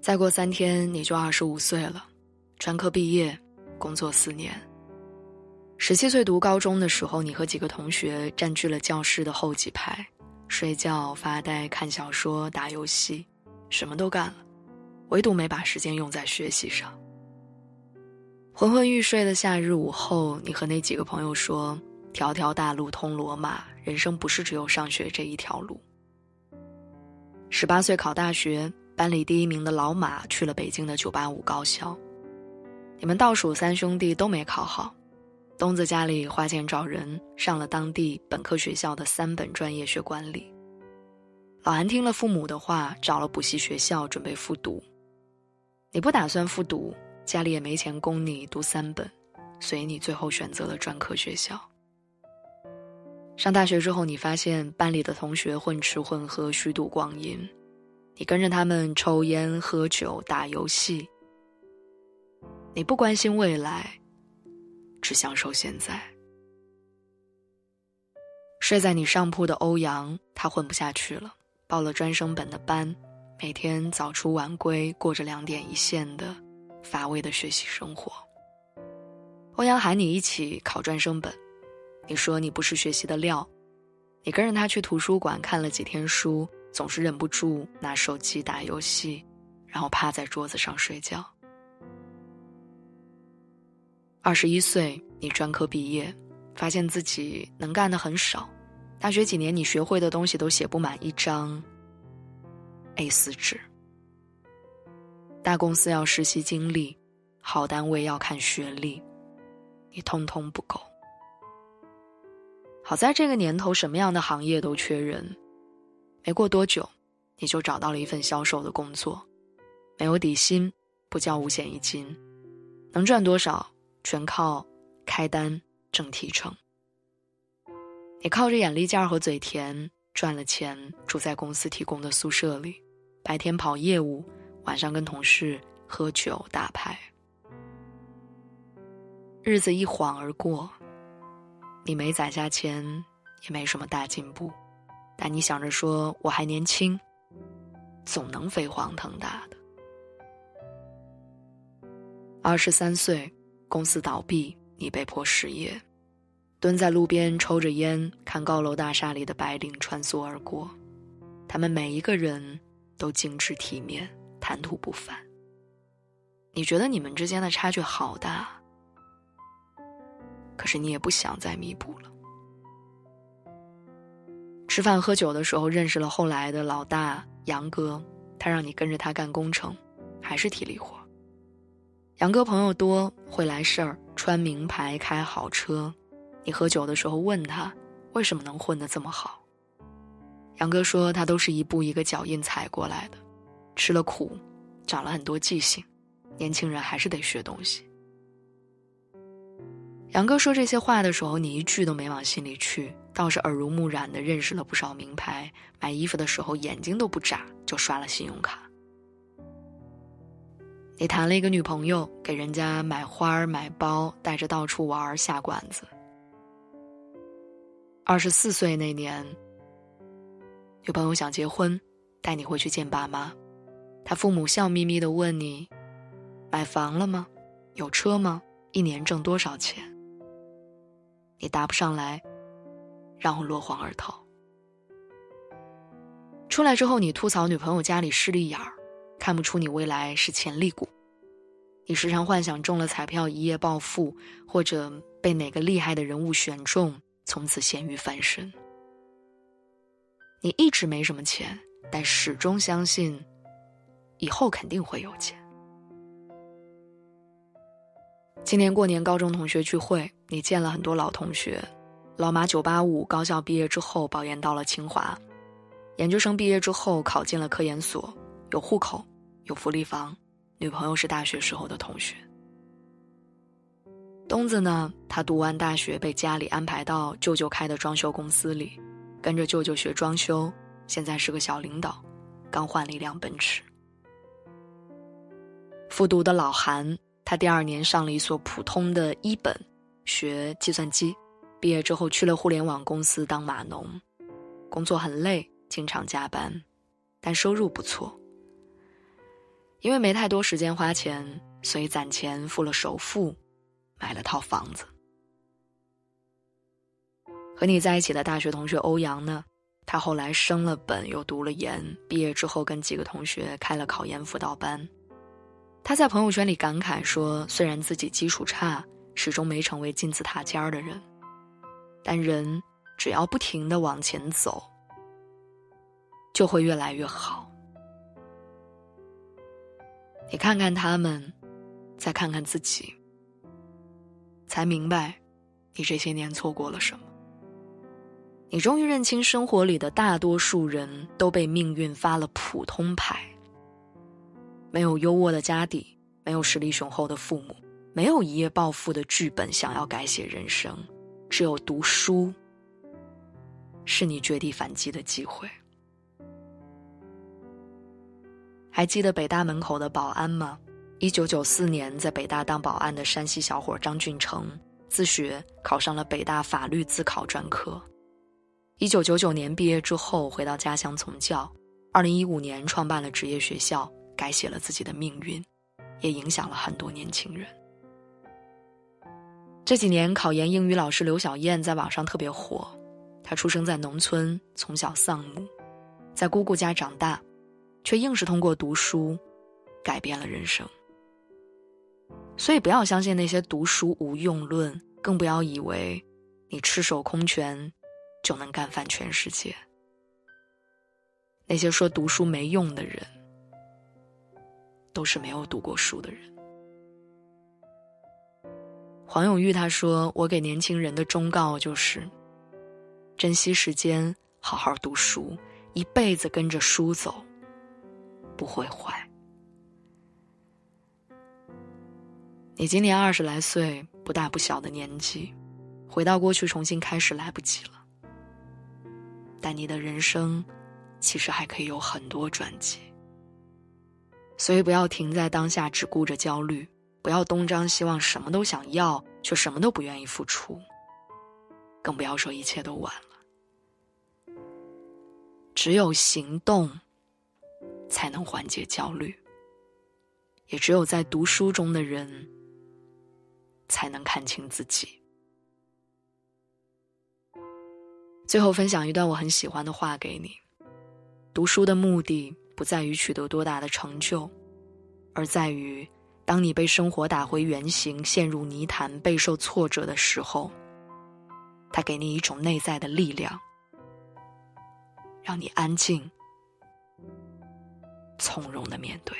再过三天你就二十五岁了，专科毕业，工作四年。十七岁读高中的时候，你和几个同学占据了教室的后几排，睡觉、发呆、看小说、打游戏，什么都干了，唯独没把时间用在学习上。昏昏欲睡的夏日午后，你和那几个朋友说：“条条大路通罗马，人生不是只有上学这一条路。”十八岁考大学，班里第一名的老马去了北京的九八五高校。你们倒数三兄弟都没考好，东子家里花钱找人上了当地本科学校的三本专业学管理。老韩听了父母的话，找了补习学校准备复读。你不打算复读，家里也没钱供你读三本，所以你最后选择了专科学校。上大学之后，你发现班里的同学混吃混喝、虚度光阴，你跟着他们抽烟、喝酒、打游戏。你不关心未来，只享受现在。睡在你上铺的欧阳，他混不下去了，报了专升本的班，每天早出晚归，过着两点一线的乏味的学习生活。欧阳喊你一起考专升本。你说你不是学习的料，你跟着他去图书馆看了几天书，总是忍不住拿手机打游戏，然后趴在桌子上睡觉。二十一岁，你专科毕业，发现自己能干的很少，大学几年你学会的东西都写不满一张 A 四纸。大公司要实习经历，好单位要看学历，你通通不够。好在这个年头，什么样的行业都缺人。没过多久，你就找到了一份销售的工作，没有底薪，不交五险一金，能赚多少全靠开单挣提成。你靠着眼力劲儿和嘴甜赚了钱，住在公司提供的宿舍里，白天跑业务，晚上跟同事喝酒打牌。日子一晃而过。你没攒下钱，也没什么大进步，但你想着说我还年轻，总能飞黄腾达的。二十三岁，公司倒闭，你被迫失业，蹲在路边抽着烟，看高楼大厦里的白领穿梭而过，他们每一个人都精致体面，谈吐不凡。你觉得你们之间的差距好大。可是你也不想再弥补了。吃饭喝酒的时候认识了后来的老大杨哥，他让你跟着他干工程，还是体力活。杨哥朋友多，会来事儿，穿名牌，开好车。你喝酒的时候问他，为什么能混得这么好？杨哥说他都是一步一个脚印踩过来的，吃了苦，长了很多记性。年轻人还是得学东西。杨哥说这些话的时候，你一句都没往心里去，倒是耳濡目染的认识了不少名牌。买衣服的时候眼睛都不眨就刷了信用卡。你谈了一个女朋友，给人家买花儿买包，带着到处玩下馆子。二十四岁那年，女朋友想结婚，带你回去见爸妈，他父母笑眯眯的问你：“买房了吗？有车吗？一年挣多少钱？”你答不上来，然后落荒而逃。出来之后，你吐槽女朋友家里势利眼儿，看不出你未来是潜力股。你时常幻想中了彩票一夜暴富，或者被哪个厉害的人物选中，从此咸鱼翻身。你一直没什么钱，但始终相信，以后肯定会有钱。今年过年高中同学聚会，你见了很多老同学。老马九八五高校毕业之后保研到了清华，研究生毕业之后考进了科研所，有户口，有福利房，女朋友是大学时候的同学。东子呢，他读完大学被家里安排到舅舅开的装修公司里，跟着舅舅学装修，现在是个小领导，刚换了一辆奔驰。复读的老韩。他第二年上了一所普通的一本，学计算机，毕业之后去了互联网公司当码农，工作很累，经常加班，但收入不错。因为没太多时间花钱，所以攒钱付了首付，买了套房子。和你在一起的大学同学欧阳呢，他后来升了本，又读了研，毕业之后跟几个同学开了考研辅导班。他在朋友圈里感慨说：“虽然自己基础差，始终没成为金字塔尖儿的人，但人只要不停的往前走，就会越来越好。”你看看他们，再看看自己，才明白，你这些年错过了什么。你终于认清，生活里的大多数人都被命运发了普通牌。没有优渥的家底，没有实力雄厚的父母，没有一夜暴富的剧本，想要改写人生，只有读书，是你绝地反击的机会。还记得北大门口的保安吗？一九九四年在北大当保安的山西小伙张俊成，自学考上了北大法律自考专科。一九九九年毕业之后回到家乡从教，二零一五年创办了职业学校，改写了自己的命运，也影响了很多年轻人。这几年考研英语老师刘小燕在网上特别火，她出生在农村，从小丧母，在姑姑家长大。却硬是通过读书，改变了人生。所以不要相信那些读书无用论，更不要以为你赤手空拳就能干翻全世界。那些说读书没用的人，都是没有读过书的人。黄永玉他说：“我给年轻人的忠告就是，珍惜时间，好好读书，一辈子跟着书走。”不会坏。你今年二十来岁，不大不小的年纪，回到过去重新开始来不及了。但你的人生，其实还可以有很多转机。所以不要停在当下，只顾着焦虑；不要东张西望，什么都想要，却什么都不愿意付出。更不要说一切都晚了。只有行动。才能缓解焦虑。也只有在读书中的人，才能看清自己。最后分享一段我很喜欢的话给你：读书的目的不在于取得多大的成就，而在于，当你被生活打回原形、陷入泥潭、备受挫折的时候，它给你一种内在的力量，让你安静。从容的面对。